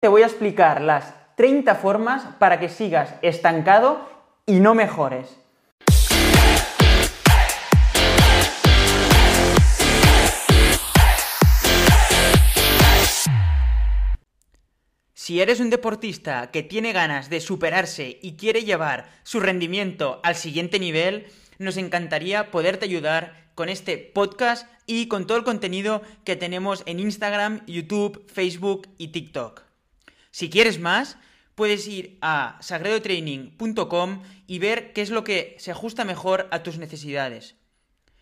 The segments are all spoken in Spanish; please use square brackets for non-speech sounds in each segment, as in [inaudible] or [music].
te voy a explicar las 30 formas para que sigas estancado y no mejores. Si eres un deportista que tiene ganas de superarse y quiere llevar su rendimiento al siguiente nivel, nos encantaría poderte ayudar con este podcast y con todo el contenido que tenemos en Instagram, YouTube, Facebook y TikTok. Si quieres más, puedes ir a sagredotraining.com y ver qué es lo que se ajusta mejor a tus necesidades.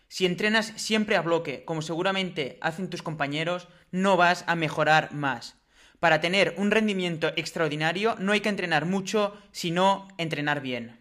Si entrenas siempre a bloque, como seguramente hacen tus compañeros, no vas a mejorar más. Para tener un rendimiento extraordinario no hay que entrenar mucho, sino entrenar bien.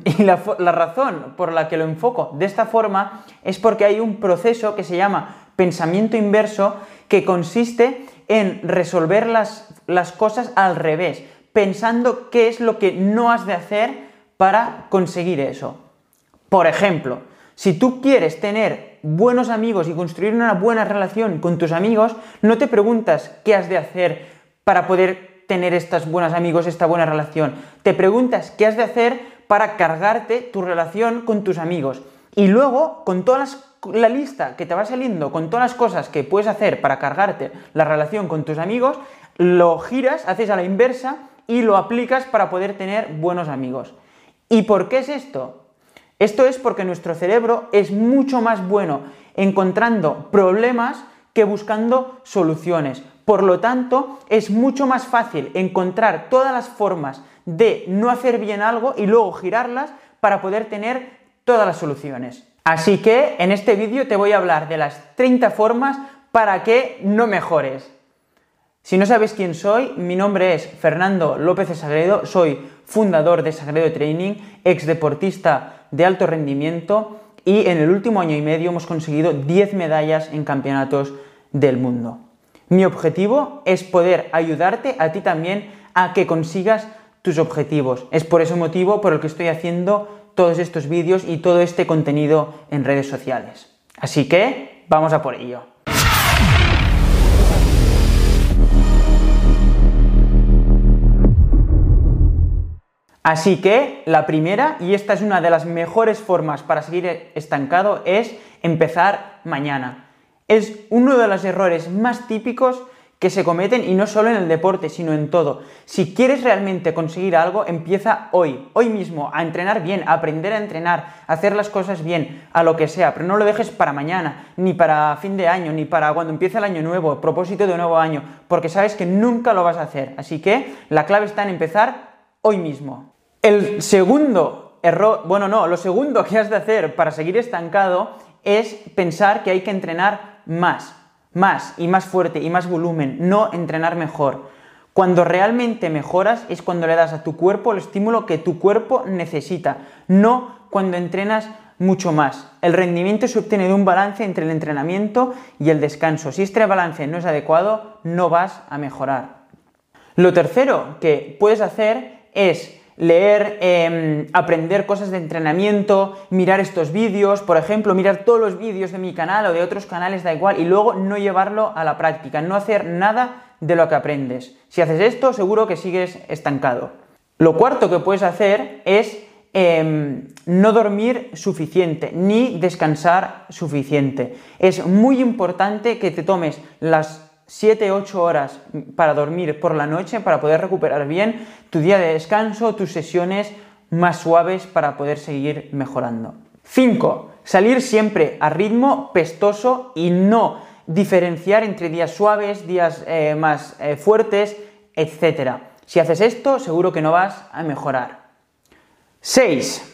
[laughs] Y la, razón por la que lo enfoco de esta forma es porque hay un proceso que se llama pensamiento inverso que consiste en resolver las, las cosas al revés pensando qué es lo que no has de hacer para conseguir eso. Por ejemplo, si tú quieres tener buenos amigos y construir una buena relación con tus amigos, no te preguntas qué has de hacer para poder tener estos buenos amigos, esta buena relación. Te preguntas qué has de hacer para cargarte tu relación con tus amigos. Y luego, con toda la lista que te va saliendo, con todas las cosas que puedes hacer para cargarte la relación con tus amigos, lo giras, haces a la inversa y lo aplicas para poder tener buenos amigos. ¿Y por qué es esto? Esto es porque nuestro cerebro es mucho más bueno encontrando problemas que buscando soluciones. Por lo tanto, es mucho más fácil encontrar todas las formas de no hacer bien algo y luego girarlas para poder tener todas las soluciones. Así que en este vídeo te voy a hablar de las 30 formas para que no mejores. Si no sabes quién soy, mi nombre es Fernando López de Sagredo, soy fundador de Sagredo Training, ex deportista de alto rendimiento y en el último año y medio hemos conseguido 10 medallas en campeonatos del mundo. Mi objetivo es poder ayudarte a ti también a que consigas tus objetivos. Es por ese motivo por el que estoy haciendo todos estos vídeos y todo este contenido en redes sociales. Así que vamos a por ello. Así que la primera, y esta es una de las mejores formas para seguir estancado, es empezar mañana. Es uno de los errores más típicos que se cometen y no solo en el deporte, sino en todo. Si quieres realmente conseguir algo, empieza hoy, hoy mismo, a entrenar bien, a aprender a entrenar, a hacer las cosas bien, a lo que sea, pero no lo dejes para mañana, ni para fin de año, ni para cuando empiece el año nuevo, propósito de nuevo año, porque sabes que nunca lo vas a hacer. Así que la clave está en empezar hoy mismo. El segundo error, bueno, no, lo segundo que has de hacer para seguir estancado es pensar que hay que entrenar más, más y más fuerte y más volumen, no entrenar mejor. Cuando realmente mejoras es cuando le das a tu cuerpo el estímulo que tu cuerpo necesita, no cuando entrenas mucho más. El rendimiento se obtiene de un balance entre el entrenamiento y el descanso. Si este balance no es adecuado, no vas a mejorar. Lo tercero que puedes hacer es leer, em, aprender cosas de entrenamiento, mirar estos vídeos, por ejemplo, mirar todos los vídeos de mi canal o de otros canales, da igual, y luego no llevarlo a la práctica, no hacer nada de lo que aprendes. Si haces esto, seguro que sigues estancado. Lo cuarto que puedes hacer es em, no dormir suficiente, ni descansar suficiente. Es muy importante que te tomes las 7-8 horas para dormir por la noche para poder recuperar bien tu día de descanso, tus sesiones más suaves para poder seguir mejorando. 5. Salir siempre a ritmo pestoso y no diferenciar entre días suaves, días eh, más eh, fuertes, etc. Si haces esto, seguro que no vas a mejorar. 6.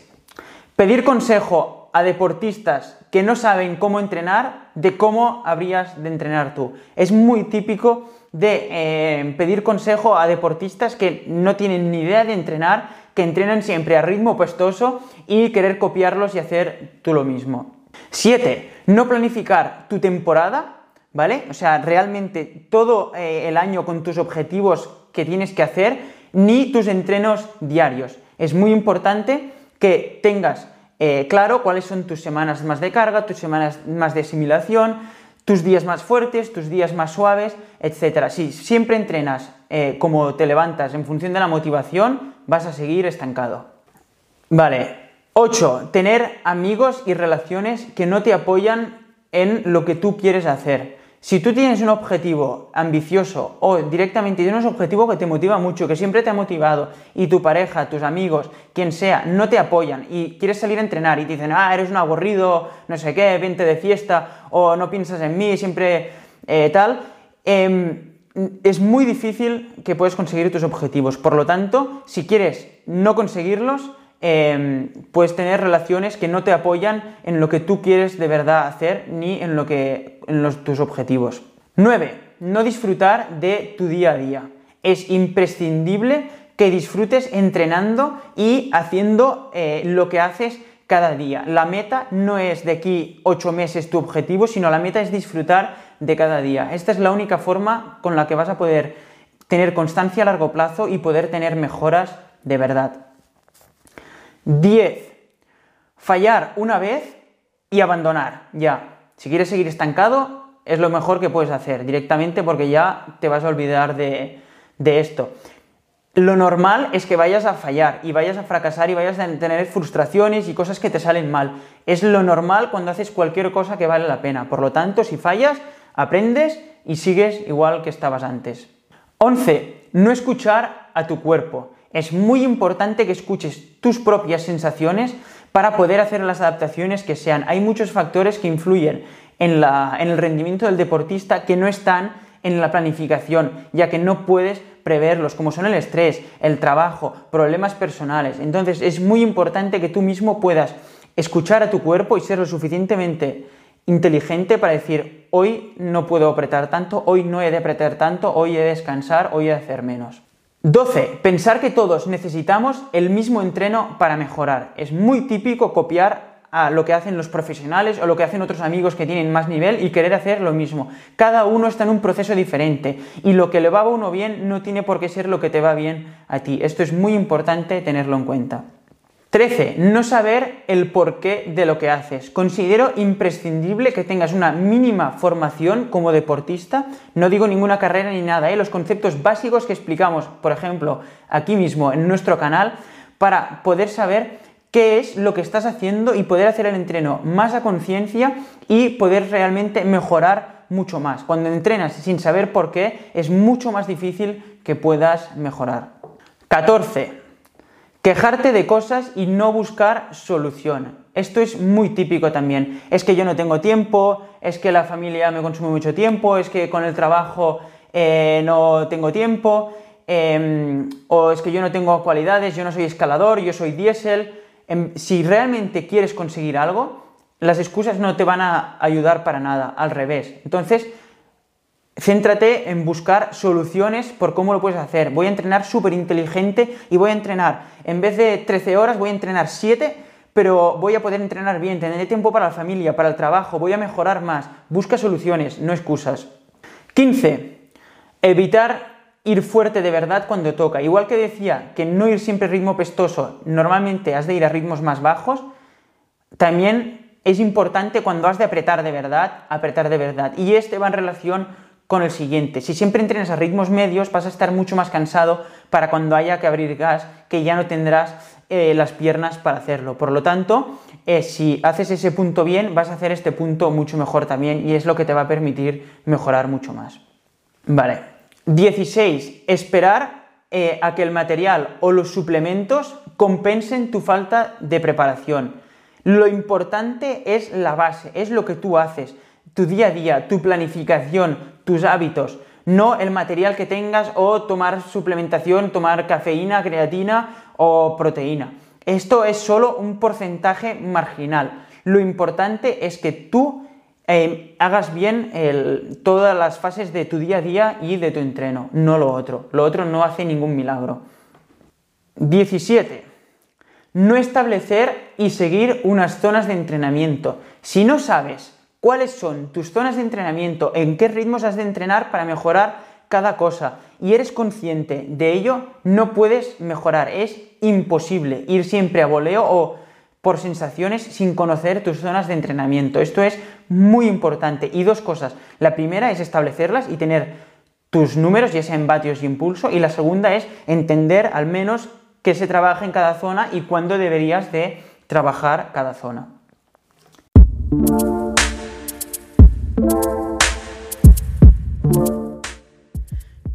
Pedir consejo a deportistas que no saben cómo entrenar de cómo habrías de entrenar tú. Es muy típico de eh, pedir consejo a deportistas que no tienen ni idea de entrenar, que entrenan siempre a ritmo puestoso y querer copiarlos y hacer tú lo mismo. 7. No planificar tu temporada, ¿vale? O sea, realmente todo eh, el año con tus objetivos que tienes que hacer, ni tus entrenos diarios. Es muy importante que tengas eh, claro cuáles son tus semanas más de carga, tus semanas más de asimilación, tus días más fuertes, tus días más suaves, etc. Si siempre entrenas eh, como te levantas en función de la motivación, vas a seguir estancado. Vale. 8. Tener amigos y relaciones que no te apoyan en lo que tú quieres hacer. Si tú tienes un objetivo ambicioso o directamente tienes un objetivo que te motiva mucho, que siempre te ha motivado, y tu pareja, tus amigos, quien sea, no te apoyan y quieres salir a entrenar y te dicen, ah, eres un aburrido, no sé qué, vente de fiesta, o no piensas en mí, siempre eh, tal, em, es muy difícil que puedas conseguir tus objetivos. Por lo tanto, si quieres no conseguirlos, Em, puedes tener relaciones que no te apoyan en lo que tú quieres de verdad hacer ni en, lo que, en tus objetivos. 9. No disfrutar de tu día a día. Es imprescindible que disfrutes entrenando y haciendo eh, lo que haces cada día. La meta no es de aquí 8 meses tu objetivo, sino la meta es disfrutar de cada día. Esta es la única forma con la que vas a poder tener constancia a largo plazo y poder tener mejoras de verdad. 10. Fallar una vez y abandonar, ya. Si quieres seguir estancado, es lo mejor que puedes hacer directamente porque ya te vas a olvidar de, esto. Lo normal es que vayas a fallar y vayas a fracasar y vayas a tener frustraciones y cosas que te salen mal. Es lo normal cuando haces cualquier cosa que vale la pena. Por lo tanto, si fallas, aprendes y sigues igual que estabas antes. 11. No escuchar a tu cuerpo es muy importante que escuches tus propias sensaciones para poder hacer las adaptaciones que sean. Hay muchos factores que influyen en, el rendimiento del deportista que no están en la planificación, ya que no puedes preverlos, como son el estrés, el trabajo, problemas personales. Entonces es muy importante que tú mismo puedas escuchar a tu cuerpo y ser lo suficientemente inteligente para decir, hoy no puedo apretar tanto, hoy no he de apretar tanto, hoy he de descansar, hoy he de hacer menos. 12. Pensar que todos necesitamos el mismo entreno para mejorar. Es muy típico copiar a lo que hacen los profesionales o lo que hacen otros amigos que tienen más nivel y querer hacer lo mismo. Cada uno está en un proceso diferente y lo que le va a uno bien no tiene por qué ser lo que te va bien a ti. Esto es muy importante tenerlo en cuenta. 13. No saber el porqué de lo que haces. Considero imprescindible que tengas una mínima formación como deportista. No digo ninguna carrera ni nada, ¿eh? los conceptos básicos que explicamos, por ejemplo, aquí mismo en nuestro canal, para poder saber qué es lo que estás haciendo y poder hacer el entreno más a conciencia y poder realmente mejorar mucho más. Cuando entrenas sin saber por qué, es mucho más difícil que puedas mejorar. 14. Quejarte de cosas y no buscar solución. Esto es muy típico también. Es que yo no tengo tiempo, es que la familia me consume mucho tiempo, es que con el trabajo eh, no tengo tiempo, em, o es que yo no tengo cualidades, yo no soy escalador, yo soy diésel. Em, si realmente quieres conseguir algo, las excusas no te van a ayudar para nada, al revés. Entonces, Céntrate en buscar soluciones por cómo lo puedes hacer. Voy a entrenar súper inteligente y voy a entrenar, en vez de 13 horas, voy a entrenar 7, pero voy a poder entrenar bien, tendré tiempo para la familia, para el trabajo, voy a mejorar más. Busca soluciones, no excusas. 15. Evitar ir fuerte de verdad cuando toca. Igual que decía que no ir siempre ritmo pestoso, normalmente has de ir a ritmos más bajos, también es importante cuando has de apretar de verdad, apretar de verdad. Y este va en relación con el siguiente. Si siempre entrenas a ritmos medios, vas a estar mucho más cansado para cuando haya que abrir gas, que ya no tendrás eh, las piernas para hacerlo. Por lo tanto, eh, si haces ese punto bien, vas a hacer este punto mucho mejor también y es lo que te va a permitir mejorar mucho más. Vale. 16. Esperar eh, a que el material o los suplementos compensen tu falta de preparación. Lo importante es la base, es lo que tú haces tu día a día, tu planificación, tus hábitos, no el material que tengas o tomar suplementación, tomar cafeína, creatina o proteína. Esto es solo un porcentaje marginal. Lo importante es que tú eh, hagas bien todas las fases de tu día a día y de tu entreno, no lo otro. Lo otro no hace ningún milagro. 17. No establecer y seguir unas zonas de entrenamiento. Si no sabes cuáles son tus zonas de entrenamiento, en qué ritmos has de entrenar para mejorar cada cosa y eres consciente de ello, no puedes mejorar. Es imposible ir siempre a voleo o por sensaciones sin conocer tus zonas de entrenamiento. Esto es muy importante. Y dos cosas. La primera es establecerlas y tener tus números, ya sea en vatios y impulso. Y la segunda es entender al menos qué se trabaja en cada zona y cuándo deberías de trabajar cada zona.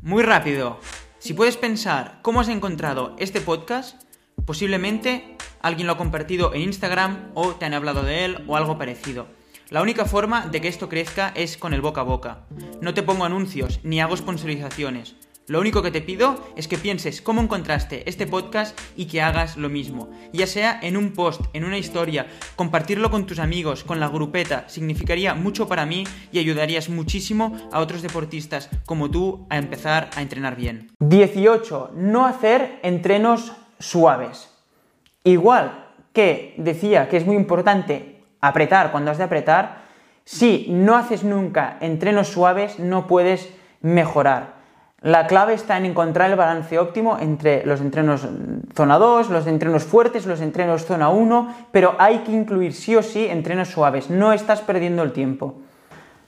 Muy rápido. Si puedes pensar cómo has encontrado este podcast, posiblemente alguien lo ha compartido en Instagram o te han hablado de él o algo parecido. La única forma de que esto crezca es con el boca a boca. No te pongo anuncios ni hago sponsorizaciones. Lo único que te pido es que pienses cómo encontraste este podcast y que hagas lo mismo. Ya sea en un post, en una historia, compartirlo con tus amigos, con la grupeta, significaría mucho para mí y ayudarías muchísimo a otros deportistas como tú a empezar a entrenar bien. 18. No hacer entrenos suaves. Igual que decía que es muy importante apretar cuando has de apretar, si no haces nunca entrenos suaves no puedes mejorar. La clave está en encontrar el balance óptimo entre los entrenos zona 2, los entrenos fuertes, los entrenos zona 1, pero hay que incluir sí o sí entrenos suaves, no estás perdiendo el tiempo.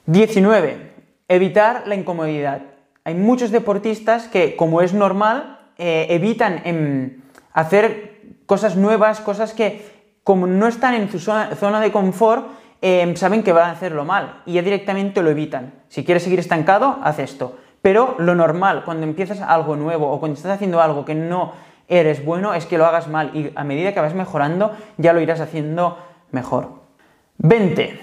19. Evitar la incomodidad. Hay muchos deportistas que, como es normal, eh, evitan em, hacer cosas nuevas, cosas que, como no están en su zona, de confort, em, saben que van a hacerlo mal y ya directamente lo evitan. Si quieres seguir estancado, haz esto. Pero lo normal, cuando empiezas algo nuevo o cuando estás haciendo algo que no eres bueno, es que lo hagas mal y a medida que vas mejorando ya lo irás haciendo mejor. 20.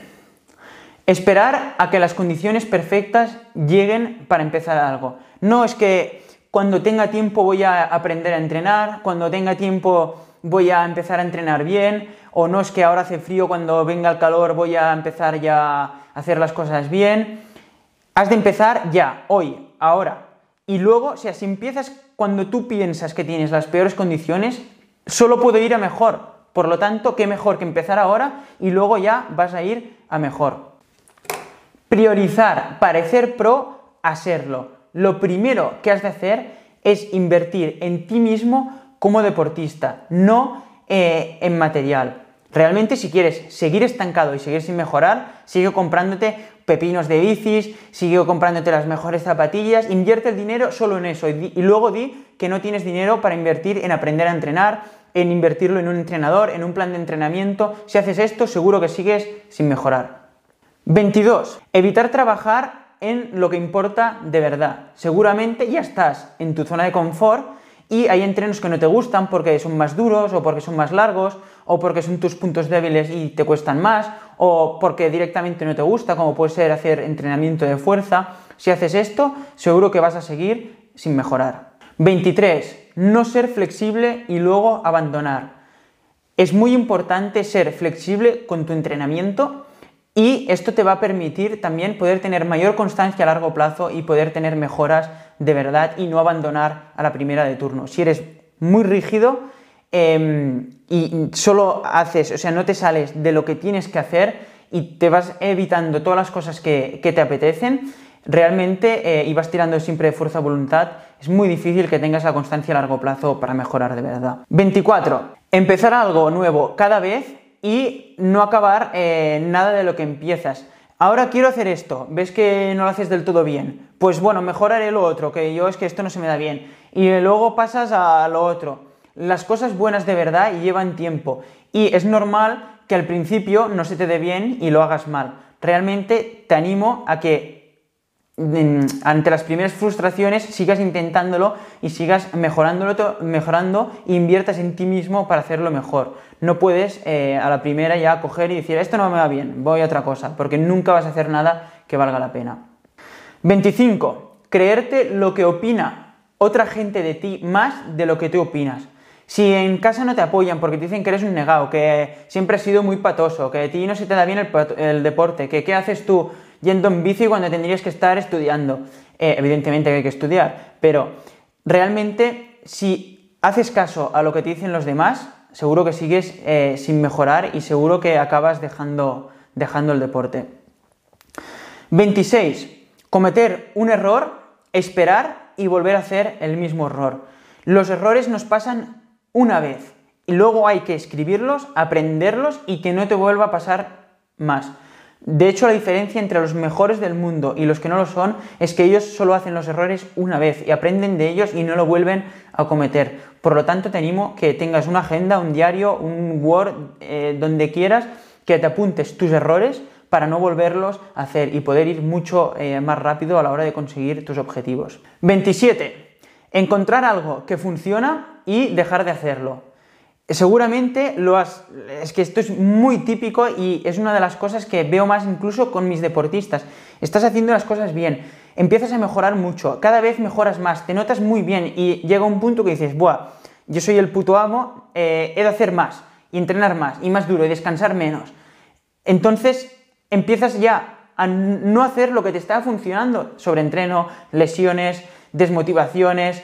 Esperar a que las condiciones perfectas lleguen para empezar algo. No es que cuando tenga tiempo voy a aprender a entrenar, cuando tenga tiempo voy a empezar a entrenar bien, o no es que ahora hace frío, cuando venga el calor voy a empezar ya a hacer las cosas bien. Has de empezar ya, hoy, ahora. Y luego, o sea, si empiezas cuando tú piensas que tienes las peores condiciones, solo puedo ir a mejor. Por lo tanto, qué mejor que empezar ahora y luego ya vas a ir a mejor. Priorizar, parecer pro a serlo. Lo primero que has de hacer es invertir en ti mismo como deportista, no eh, en material. Realmente si quieres seguir estancado y seguir sin mejorar, sigue comprándote pepinos de bicis, sigue comprándote las mejores zapatillas, invierte el dinero solo en eso y, luego di que no tienes dinero para invertir en aprender a entrenar, en invertirlo en un entrenador, en un plan de entrenamiento. Si haces esto, seguro que sigues sin mejorar. 22. Evitar trabajar en lo que importa de verdad. Seguramente ya estás en tu zona de confort y hay entrenos que no te gustan porque son más duros o porque son más largos o porque son tus puntos débiles y te cuestan más o porque directamente no te gusta, como puede ser hacer entrenamiento de fuerza. Si haces esto, seguro que vas a seguir sin mejorar. 23. No ser flexible y luego abandonar. Es muy importante ser flexible con tu entrenamiento y esto te va a permitir también poder tener mayor constancia a largo plazo y poder tener mejoras de verdad y no abandonar a la primera de turno. Si eres muy rígido em, y solo haces, o sea, no te sales de lo que tienes que hacer y te vas evitando todas las cosas que, te apetecen, realmente, eh, y vas tirando siempre de fuerza voluntad, es muy difícil que tengas la constancia a largo plazo para mejorar de verdad. 24. Empezar algo nuevo cada vez y no acabar eh, nada de lo que empiezas. Ahora quiero hacer esto, ves que no lo haces del todo bien, pues bueno, mejoraré lo otro, que yo es que esto no se me da bien. Y luego pasas a lo otro. Las cosas buenas de verdad llevan tiempo y es normal que al principio no se te dé bien y lo hagas mal. Realmente te animo a que ante las primeras frustraciones sigas intentándolo y sigas mejorándolo, mejorando e inviertas en ti mismo para hacerlo mejor. No puedes eh, a la primera ya coger y decir esto no me va bien, voy a otra cosa, porque nunca vas a hacer nada que valga la pena. 25. Creerte lo que opina otra gente de ti más de lo que tú opinas. Si en casa no te apoyan porque te dicen que eres un negado, que siempre has sido muy patoso, que a ti no se te da bien el, deporte, que qué haces tú yendo en bici cuando tendrías que estar estudiando. Eh, evidentemente que hay que estudiar, pero realmente si haces caso a lo que te dicen los demás, seguro que sigues eh, sin mejorar y seguro que acabas dejando, dejando el deporte. 26. Cometer un error esperar y volver a hacer el mismo error. Los errores nos pasan una vez y luego hay que escribirlos, aprenderlos y que no te vuelva a pasar más. De hecho, la diferencia entre los mejores del mundo y los que no lo son es que ellos solo hacen los errores una vez y aprenden de ellos y no lo vuelven a cometer. Por lo tanto, te animo que tengas una agenda, un diario, un Word, eh, donde quieras, que te apuntes tus errores para no volverlos a hacer y poder ir mucho eh, más rápido a la hora de conseguir tus objetivos. 27. Encontrar algo que funciona y dejar de hacerlo. Seguramente lo has... Es que esto es muy típico y es una de las cosas que veo más incluso con mis deportistas. Estás haciendo las cosas bien, empiezas a mejorar mucho, cada vez mejoras más, te notas muy bien y llega un punto que dices, buah, yo soy el puto amo, eh, he de hacer más y entrenar más y más duro y descansar menos. Entonces empiezas ya a no hacer lo que te está funcionando, sobre entreno, lesiones, desmotivaciones.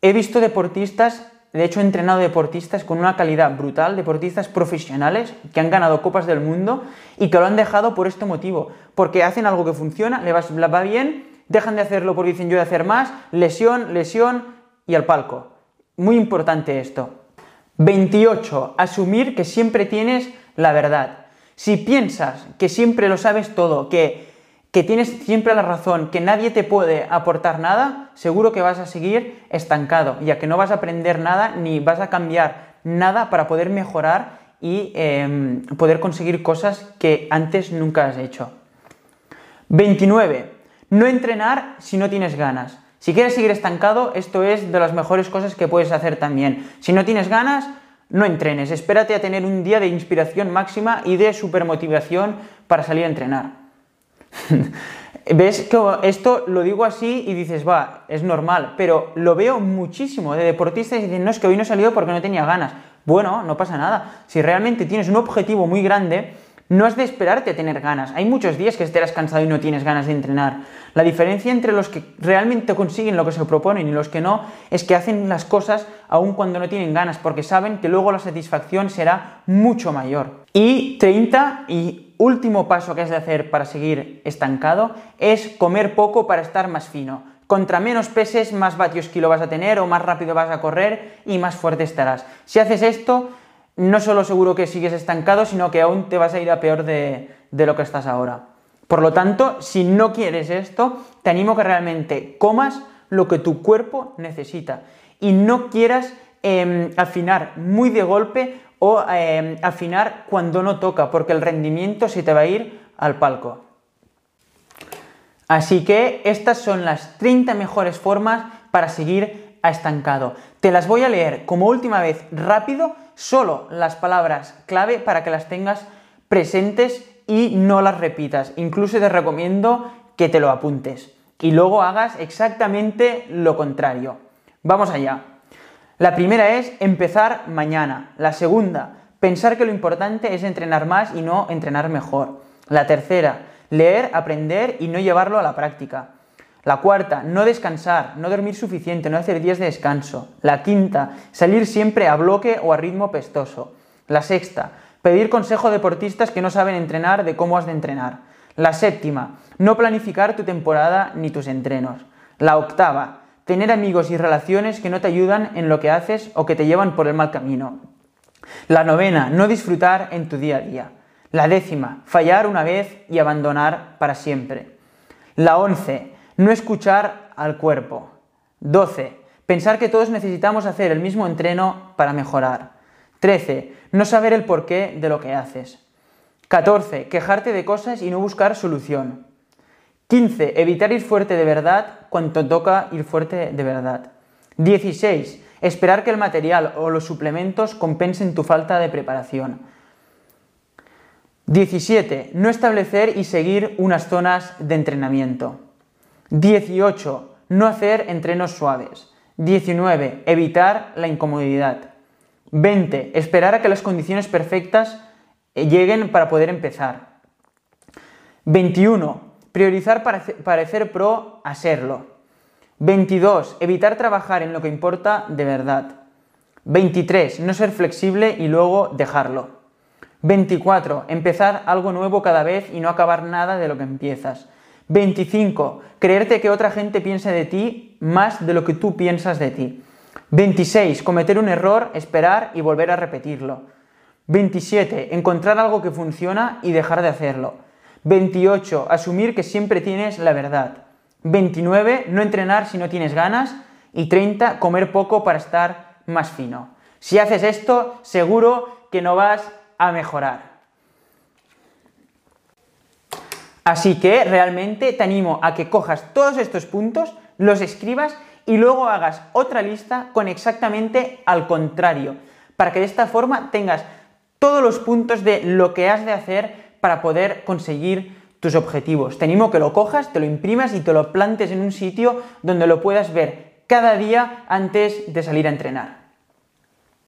He visto deportistas de hecho, he entrenado deportistas con una calidad brutal, deportistas profesionales que han ganado copas del mundo y que lo han dejado por este motivo, porque hacen algo que funciona, les va bien, dejan de hacerlo porque dicen yo de hacer más, lesión, lesión y al palco. Muy importante esto. 28. Asumir que siempre tienes la verdad. Si piensas que siempre lo sabes todo, que que tienes siempre la razón, que nadie te puede aportar nada, seguro que vas a seguir estancado, ya que no vas a aprender nada ni vas a cambiar nada para poder mejorar y em, poder conseguir cosas que antes nunca has hecho. 29. No entrenar si no tienes ganas. Si quieres seguir estancado, esto es de las mejores cosas que puedes hacer también. Si no tienes ganas, no entrenes. Espérate a tener un día de inspiración máxima y de supermotivación para salir a entrenar. [laughs] ¿Ves que esto lo digo así y dices, va, es normal, pero lo veo muchísimo de deportistas y dicen, no, es que hoy no he salido porque no tenía ganas. Bueno, no pasa nada. Si realmente tienes un objetivo muy grande, no has de esperarte a tener ganas. Hay muchos días que estés cansado y no tienes ganas de entrenar. La diferencia entre los que realmente consiguen lo que se proponen y los que no es que hacen las cosas aun cuando no tienen ganas, porque saben que luego la satisfacción será mucho mayor. Y 30 y último paso que has de hacer para seguir estancado es comer poco para estar más fino. Contra menos peses, más vatios kilo vas a tener o más rápido vas a correr y más fuerte estarás. Si haces esto, no solo seguro que sigues estancado, sino que aún te vas a ir a peor de, lo que estás ahora. Por lo tanto, si no quieres esto, te animo a que realmente comas lo que tu cuerpo necesita y no quieras em, afinar muy de golpe o eh, afinar cuando no toca, porque el rendimiento se te va a ir al palco. Así que estas son las 30 mejores formas para seguir a estancado. Te las voy a leer como última vez rápido, solo las palabras clave para que las tengas presentes y no las repitas. Incluso te recomiendo que te lo apuntes y luego hagas exactamente lo contrario. Vamos allá. La primera es empezar mañana. La segunda, pensar que lo importante es entrenar más y no entrenar mejor. La tercera, leer, aprender y no llevarlo a la práctica. La cuarta, no descansar, no dormir suficiente, no hacer días de descanso. La quinta, salir siempre a bloque o a ritmo pestoso. La sexta, pedir consejo a deportistas que no saben entrenar de cómo has de entrenar. La séptima, no planificar tu temporada ni tus entrenos. La octava, tener amigos y relaciones que no te ayudan en lo que haces o que te llevan por el mal camino. La novena, no disfrutar en tu día a día. La décima, fallar una vez y abandonar para siempre. La once, no escuchar al cuerpo. Doce, pensar que todos necesitamos hacer el mismo entreno para mejorar. Trece, no saber el porqué de lo que haces. 14. Quejarte de cosas y no buscar solución. 15. Evitar ir fuerte de verdad cuando toca ir fuerte de verdad. 16. Esperar que el material o los suplementos compensen tu falta de preparación. 17. No establecer y seguir unas zonas de entrenamiento. 18. No hacer entrenos suaves. 19. Evitar la incomodidad. 20. Esperar a que las condiciones perfectas lleguen para poder empezar. 21. Priorizar parecer pro a serlo. 22. Evitar trabajar en lo que importa de verdad. 23. No ser flexible y luego dejarlo. 24. Empezar algo nuevo cada vez y no acabar nada de lo que empiezas. 25. Creerte que otra gente piensa de ti más de lo que tú piensas de ti. 26. Cometer un error, esperar y volver a repetirlo. 27. Encontrar algo que funciona y dejar de hacerlo. 28. Asumir que siempre tienes la verdad. 29. No entrenar si no tienes ganas. Y 30. Comer poco para estar más fino. Si haces esto, seguro que no vas a mejorar. Así que realmente te animo a que cojas todos estos puntos, los escribas y luego hagas otra lista con exactamente al contrario, para que de esta forma tengas todos los puntos de lo que has de hacer para poder conseguir tus objetivos. Te animo a que lo cojas, te lo imprimas y te lo plantes en un sitio donde lo puedas ver cada día antes de salir a entrenar.